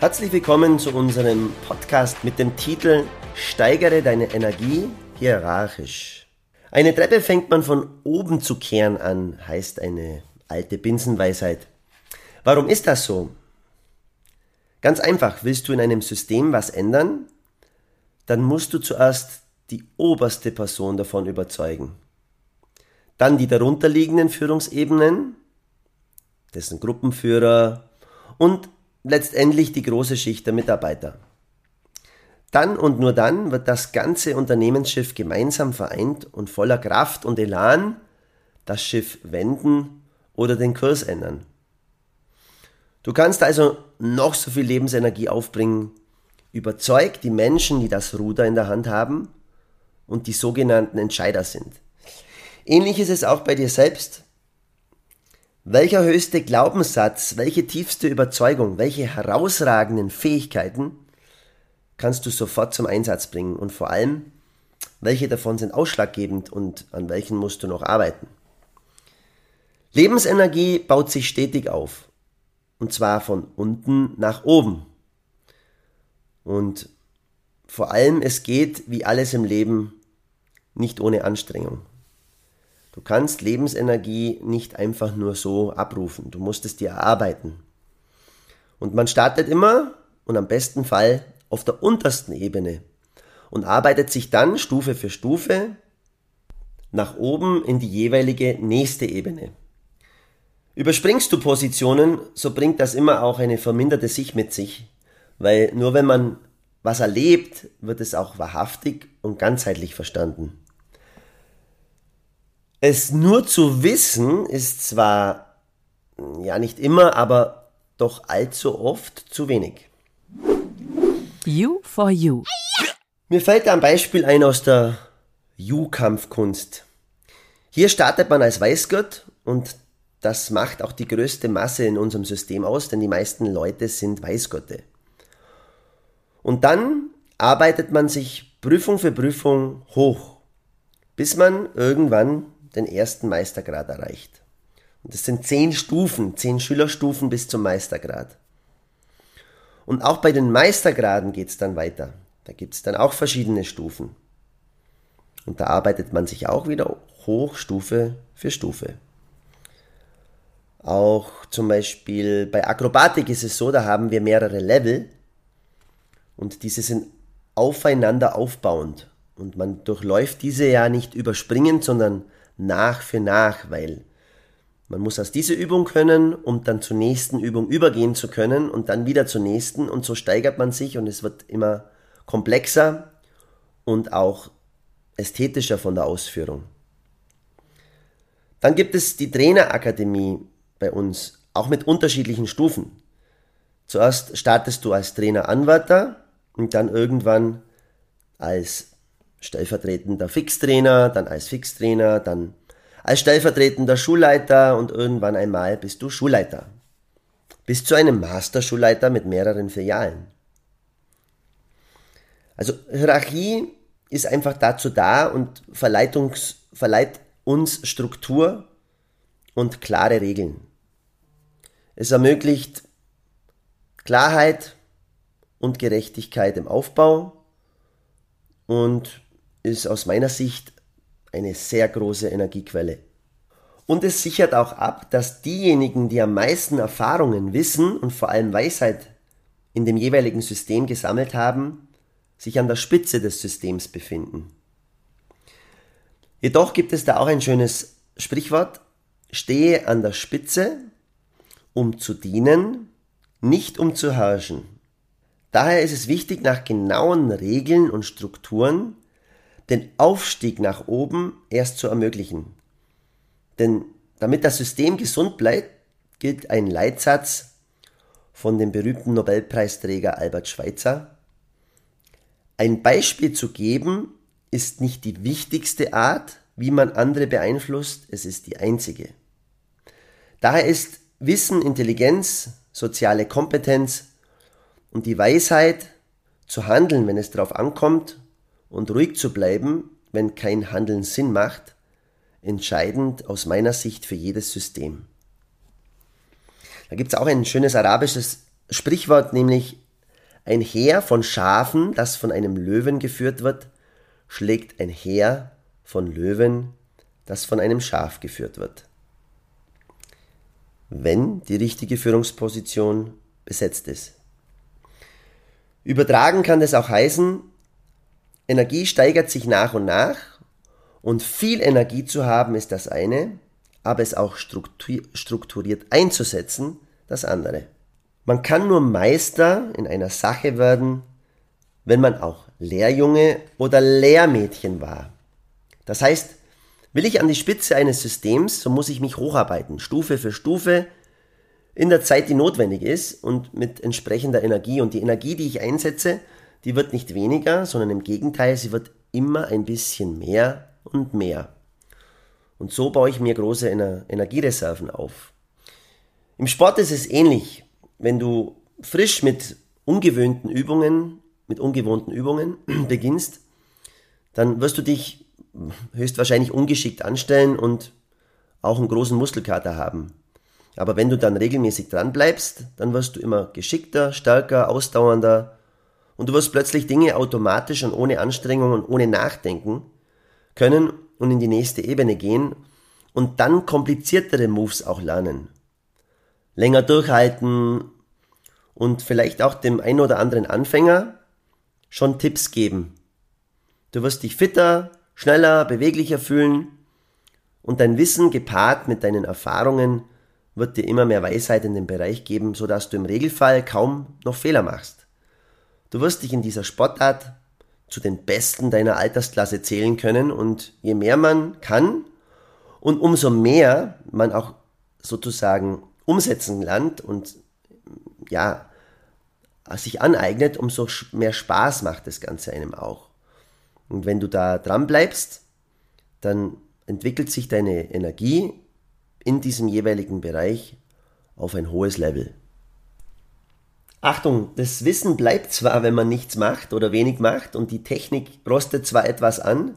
Herzlich willkommen zu unserem Podcast mit dem Titel Steigere deine Energie hierarchisch. Eine Treppe fängt man von oben zu kehren an, heißt eine alte Binsenweisheit. Warum ist das so? Ganz einfach, willst du in einem System was ändern, dann musst du zuerst die oberste Person davon überzeugen. Dann die darunterliegenden Führungsebenen, dessen Gruppenführer und letztendlich die große Schicht der Mitarbeiter. Dann und nur dann wird das ganze Unternehmensschiff gemeinsam vereint und voller Kraft und Elan das Schiff wenden oder den Kurs ändern. Du kannst also noch so viel Lebensenergie aufbringen, überzeug die Menschen, die das Ruder in der Hand haben und die sogenannten Entscheider sind. Ähnlich ist es auch bei dir selbst. Welcher höchste Glaubenssatz, welche tiefste Überzeugung, welche herausragenden Fähigkeiten kannst du sofort zum Einsatz bringen und vor allem, welche davon sind ausschlaggebend und an welchen musst du noch arbeiten? Lebensenergie baut sich stetig auf und zwar von unten nach oben. Und vor allem, es geht, wie alles im Leben, nicht ohne Anstrengung. Du kannst Lebensenergie nicht einfach nur so abrufen. Du musst es dir erarbeiten. Und man startet immer und am besten Fall auf der untersten Ebene und arbeitet sich dann Stufe für Stufe nach oben in die jeweilige nächste Ebene. Überspringst du Positionen, so bringt das immer auch eine verminderte Sicht mit sich, weil nur wenn man was erlebt, wird es auch wahrhaftig und ganzheitlich verstanden. Es nur zu wissen ist zwar ja nicht immer, aber doch allzu oft zu wenig. You for You. Mir fällt da ein Beispiel ein aus der You-Kampfkunst. Hier startet man als Weißgott und das macht auch die größte Masse in unserem System aus, denn die meisten Leute sind Weißgötte. Und dann arbeitet man sich Prüfung für Prüfung hoch, bis man irgendwann den ersten Meistergrad erreicht. Und das sind zehn Stufen, zehn Schülerstufen bis zum Meistergrad. Und auch bei den Meistergraden geht es dann weiter. Da gibt es dann auch verschiedene Stufen. Und da arbeitet man sich auch wieder hoch Stufe für Stufe. Auch zum Beispiel bei Akrobatik ist es so, da haben wir mehrere Level und diese sind aufeinander aufbauend. Und man durchläuft diese ja nicht überspringend, sondern nach für nach, weil man muss aus dieser Übung können, um dann zur nächsten Übung übergehen zu können und dann wieder zur nächsten und so steigert man sich und es wird immer komplexer und auch ästhetischer von der Ausführung. Dann gibt es die Trainerakademie bei uns, auch mit unterschiedlichen Stufen. Zuerst startest du als Trainer-Anwärter und dann irgendwann als stellvertretender Fixtrainer, dann als Fixtrainer, dann als stellvertretender Schulleiter und irgendwann einmal bist du Schulleiter. Bis zu einem Masterschulleiter mit mehreren Filialen. Also Hierarchie ist einfach dazu da und verleiht uns, verleiht uns Struktur und klare Regeln. Es ermöglicht Klarheit und Gerechtigkeit im Aufbau und ist aus meiner Sicht eine sehr große Energiequelle. Und es sichert auch ab, dass diejenigen, die am meisten Erfahrungen, Wissen und vor allem Weisheit in dem jeweiligen System gesammelt haben, sich an der Spitze des Systems befinden. Jedoch gibt es da auch ein schönes Sprichwort, stehe an der Spitze, um zu dienen, nicht um zu herrschen. Daher ist es wichtig, nach genauen Regeln und Strukturen den Aufstieg nach oben erst zu ermöglichen. Denn damit das System gesund bleibt, gilt ein Leitsatz von dem berühmten Nobelpreisträger Albert Schweitzer. Ein Beispiel zu geben ist nicht die wichtigste Art, wie man andere beeinflusst, es ist die einzige. Daher ist Wissen, Intelligenz, soziale Kompetenz und die Weisheit zu handeln, wenn es darauf ankommt und ruhig zu bleiben, wenn kein Handeln Sinn macht, entscheidend aus meiner Sicht für jedes System. Da gibt es auch ein schönes arabisches Sprichwort, nämlich ein Heer von Schafen, das von einem Löwen geführt wird, schlägt ein Heer von Löwen, das von einem Schaf geführt wird. Wenn die richtige Führungsposition besetzt ist. Übertragen kann das auch heißen, Energie steigert sich nach und nach und viel Energie zu haben ist das eine, aber es auch strukturiert einzusetzen das andere. Man kann nur Meister in einer Sache werden, wenn man auch Lehrjunge oder Lehrmädchen war. Das heißt, will ich an die Spitze eines Systems, so muss ich mich hocharbeiten, Stufe für Stufe, in der Zeit, die notwendig ist und mit entsprechender Energie. Und die Energie, die ich einsetze, die wird nicht weniger, sondern im Gegenteil, sie wird immer ein bisschen mehr und mehr. Und so baue ich mir große Ener Energiereserven auf. Im Sport ist es ähnlich. Wenn du frisch mit ungewöhnten Übungen, mit ungewohnten Übungen beginnst, dann wirst du dich höchstwahrscheinlich ungeschickt anstellen und auch einen großen Muskelkater haben. Aber wenn du dann regelmäßig dran bleibst, dann wirst du immer geschickter, stärker, ausdauernder und du wirst plötzlich Dinge automatisch und ohne Anstrengung und ohne Nachdenken können und in die nächste Ebene gehen und dann kompliziertere Moves auch lernen. Länger durchhalten und vielleicht auch dem einen oder anderen Anfänger schon Tipps geben. Du wirst dich fitter, schneller, beweglicher fühlen und dein Wissen gepaart mit deinen Erfahrungen wird dir immer mehr Weisheit in den Bereich geben, sodass du im Regelfall kaum noch Fehler machst. Du wirst dich in dieser Sportart zu den Besten deiner Altersklasse zählen können und je mehr man kann und umso mehr man auch sozusagen umsetzen lernt und ja, sich aneignet, umso mehr Spaß macht das Ganze einem auch. Und wenn du da dran bleibst, dann entwickelt sich deine Energie in diesem jeweiligen Bereich auf ein hohes Level. Achtung, das Wissen bleibt zwar, wenn man nichts macht oder wenig macht und die Technik rostet zwar etwas an,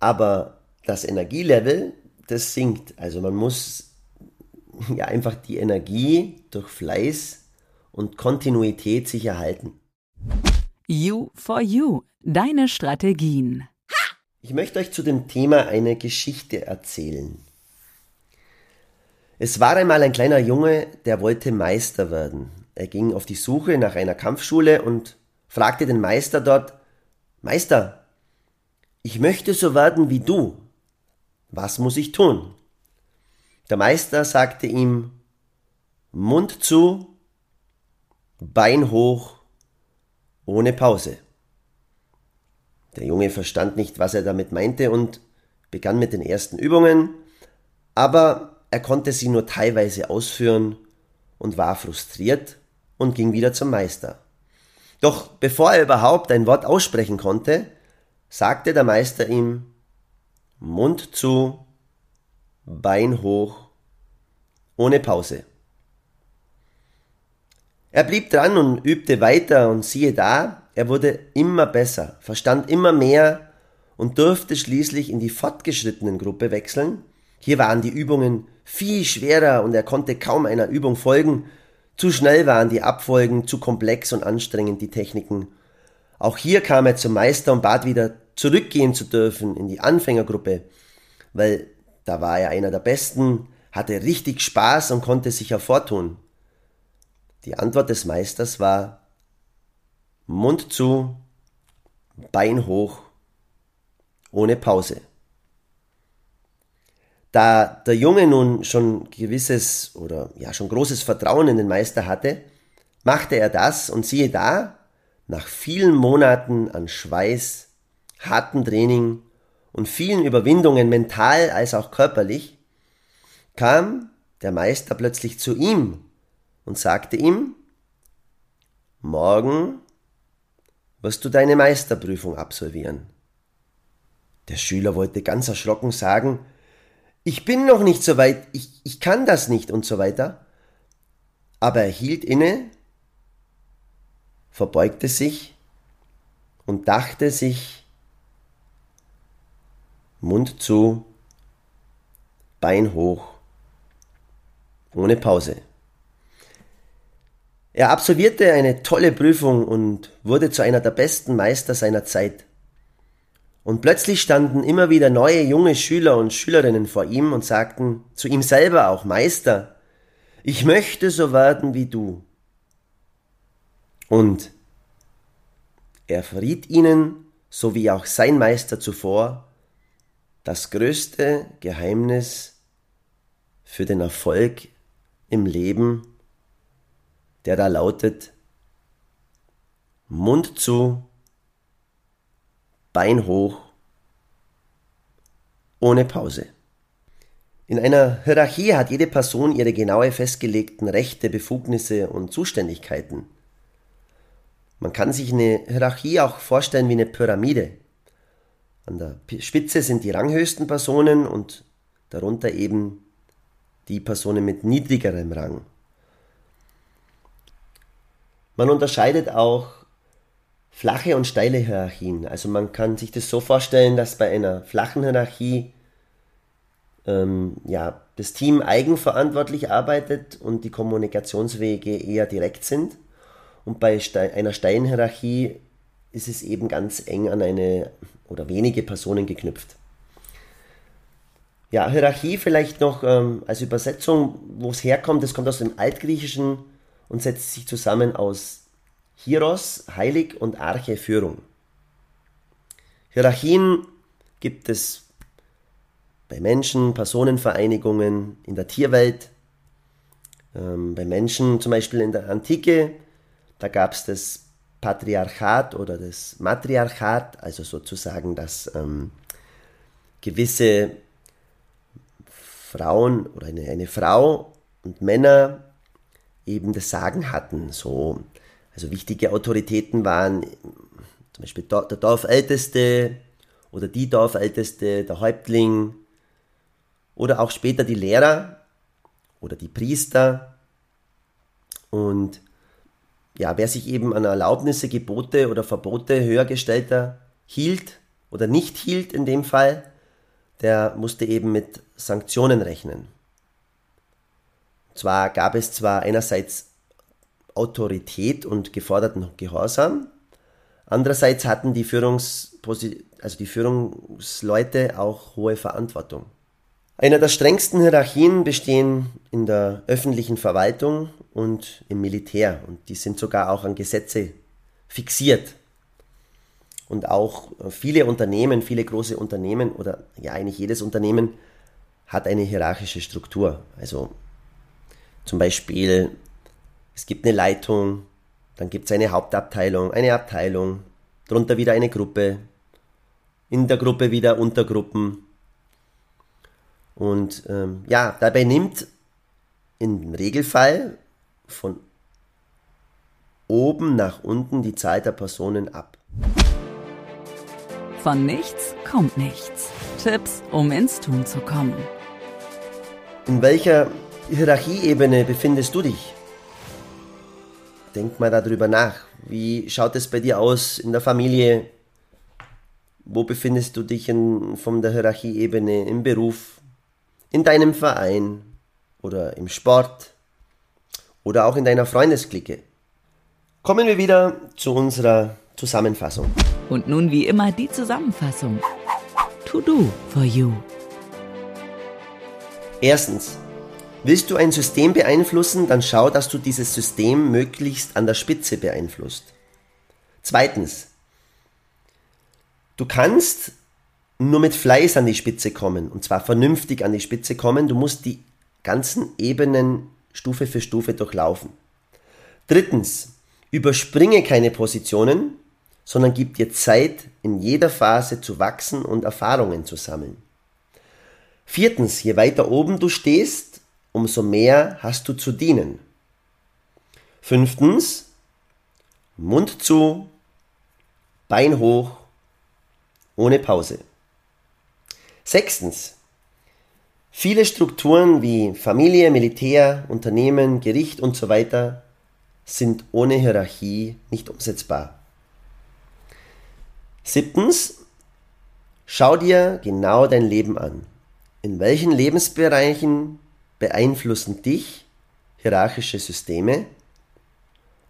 aber das Energielevel, das sinkt. Also man muss ja einfach die Energie durch Fleiß und Kontinuität sich erhalten. You for You, deine Strategien. Ich möchte euch zu dem Thema eine Geschichte erzählen. Es war einmal ein kleiner Junge, der wollte Meister werden. Er ging auf die Suche nach einer Kampfschule und fragte den Meister dort, Meister, ich möchte so werden wie du. Was muss ich tun? Der Meister sagte ihm, Mund zu, Bein hoch, ohne Pause. Der Junge verstand nicht, was er damit meinte und begann mit den ersten Übungen, aber er konnte sie nur teilweise ausführen und war frustriert und ging wieder zum Meister. Doch bevor er überhaupt ein Wort aussprechen konnte, sagte der Meister ihm Mund zu, Bein hoch, ohne Pause. Er blieb dran und übte weiter und siehe da, er wurde immer besser, verstand immer mehr und durfte schließlich in die fortgeschrittenen Gruppe wechseln. Hier waren die Übungen viel schwerer und er konnte kaum einer Übung folgen, zu schnell waren die Abfolgen, zu komplex und anstrengend die Techniken. Auch hier kam er zum Meister und bat wieder zurückgehen zu dürfen in die Anfängergruppe, weil da war er einer der Besten, hatte richtig Spaß und konnte sich hervortun. Die Antwort des Meisters war Mund zu, Bein hoch, ohne Pause. Da der Junge nun schon gewisses oder ja schon großes Vertrauen in den Meister hatte, machte er das und siehe da, nach vielen Monaten an Schweiß, hartem Training und vielen Überwindungen mental als auch körperlich, kam der Meister plötzlich zu ihm und sagte ihm, Morgen wirst du deine Meisterprüfung absolvieren. Der Schüler wollte ganz erschrocken sagen, ich bin noch nicht so weit, ich, ich kann das nicht und so weiter. Aber er hielt inne, verbeugte sich und dachte sich, Mund zu, Bein hoch, ohne Pause. Er absolvierte eine tolle Prüfung und wurde zu einer der besten Meister seiner Zeit. Und plötzlich standen immer wieder neue junge Schüler und Schülerinnen vor ihm und sagten zu ihm selber auch Meister, ich möchte so werden wie du. Und er verriet ihnen, so wie auch sein Meister zuvor, das größte Geheimnis für den Erfolg im Leben der da lautet Mund zu, Bein hoch, ohne Pause. In einer Hierarchie hat jede Person ihre genaue festgelegten Rechte, Befugnisse und Zuständigkeiten. Man kann sich eine Hierarchie auch vorstellen wie eine Pyramide. An der Spitze sind die ranghöchsten Personen und darunter eben die Personen mit niedrigerem Rang. Man unterscheidet auch flache und steile Hierarchien. Also man kann sich das so vorstellen, dass bei einer flachen Hierarchie ähm, ja, das Team eigenverantwortlich arbeitet und die Kommunikationswege eher direkt sind. Und bei einer steilen Hierarchie ist es eben ganz eng an eine oder wenige Personen geknüpft. Ja, Hierarchie vielleicht noch ähm, als Übersetzung, wo es herkommt, das kommt aus dem Altgriechischen und setzt sich zusammen aus Hieros, Heilig und Arche, Führung. Hierarchien gibt es bei Menschen, Personenvereinigungen, in der Tierwelt, ähm, bei Menschen zum Beispiel in der Antike, da gab es das Patriarchat oder das Matriarchat, also sozusagen, dass ähm, gewisse Frauen oder eine, eine Frau und Männer eben das Sagen hatten. So, also wichtige Autoritäten waren zum Beispiel der Dorfälteste oder die Dorfälteste, der Häuptling oder auch später die Lehrer oder die Priester. Und ja, wer sich eben an Erlaubnisse, Gebote oder Verbote höhergestellter hielt oder nicht hielt in dem Fall, der musste eben mit Sanktionen rechnen. Zwar gab es zwar einerseits Autorität und geforderten Gehorsam, andererseits hatten die, Führungsposi also die Führungsleute auch hohe Verantwortung. Einer der strengsten Hierarchien bestehen in der öffentlichen Verwaltung und im Militär und die sind sogar auch an Gesetze fixiert. Und auch viele Unternehmen, viele große Unternehmen oder ja eigentlich jedes Unternehmen hat eine hierarchische Struktur. Also zum Beispiel, es gibt eine Leitung, dann gibt es eine Hauptabteilung, eine Abteilung, darunter wieder eine Gruppe, in der Gruppe wieder Untergruppen. Und ähm, ja, dabei nimmt im Regelfall von oben nach unten die Zahl der Personen ab. Von nichts kommt nichts. Tipps, um ins Tun zu kommen. In welcher Hierarchieebene befindest du dich? Denk mal darüber nach. Wie schaut es bei dir aus in der Familie? Wo befindest du dich in, von der Hierarchieebene im Beruf, in deinem Verein oder im Sport oder auch in deiner Freundesklicke? Kommen wir wieder zu unserer Zusammenfassung. Und nun wie immer die Zusammenfassung. To do for you. Erstens, Willst du ein System beeinflussen, dann schau, dass du dieses System möglichst an der Spitze beeinflusst. Zweitens, du kannst nur mit Fleiß an die Spitze kommen, und zwar vernünftig an die Spitze kommen. Du musst die ganzen Ebenen Stufe für Stufe durchlaufen. Drittens, überspringe keine Positionen, sondern gib dir Zeit, in jeder Phase zu wachsen und Erfahrungen zu sammeln. Viertens, je weiter oben du stehst, umso mehr hast du zu dienen. Fünftens, Mund zu, Bein hoch, ohne Pause. Sechstens, viele Strukturen wie Familie, Militär, Unternehmen, Gericht und so weiter sind ohne Hierarchie nicht umsetzbar. Siebtens, schau dir genau dein Leben an. In welchen Lebensbereichen beeinflussen dich hierarchische Systeme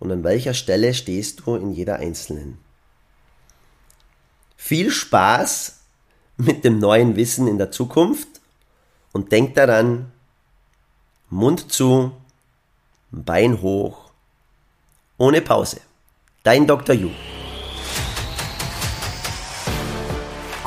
und an welcher Stelle stehst du in jeder einzelnen? Viel Spaß mit dem neuen Wissen in der Zukunft und denk daran, Mund zu, Bein hoch, ohne Pause. Dein Dr. Yu.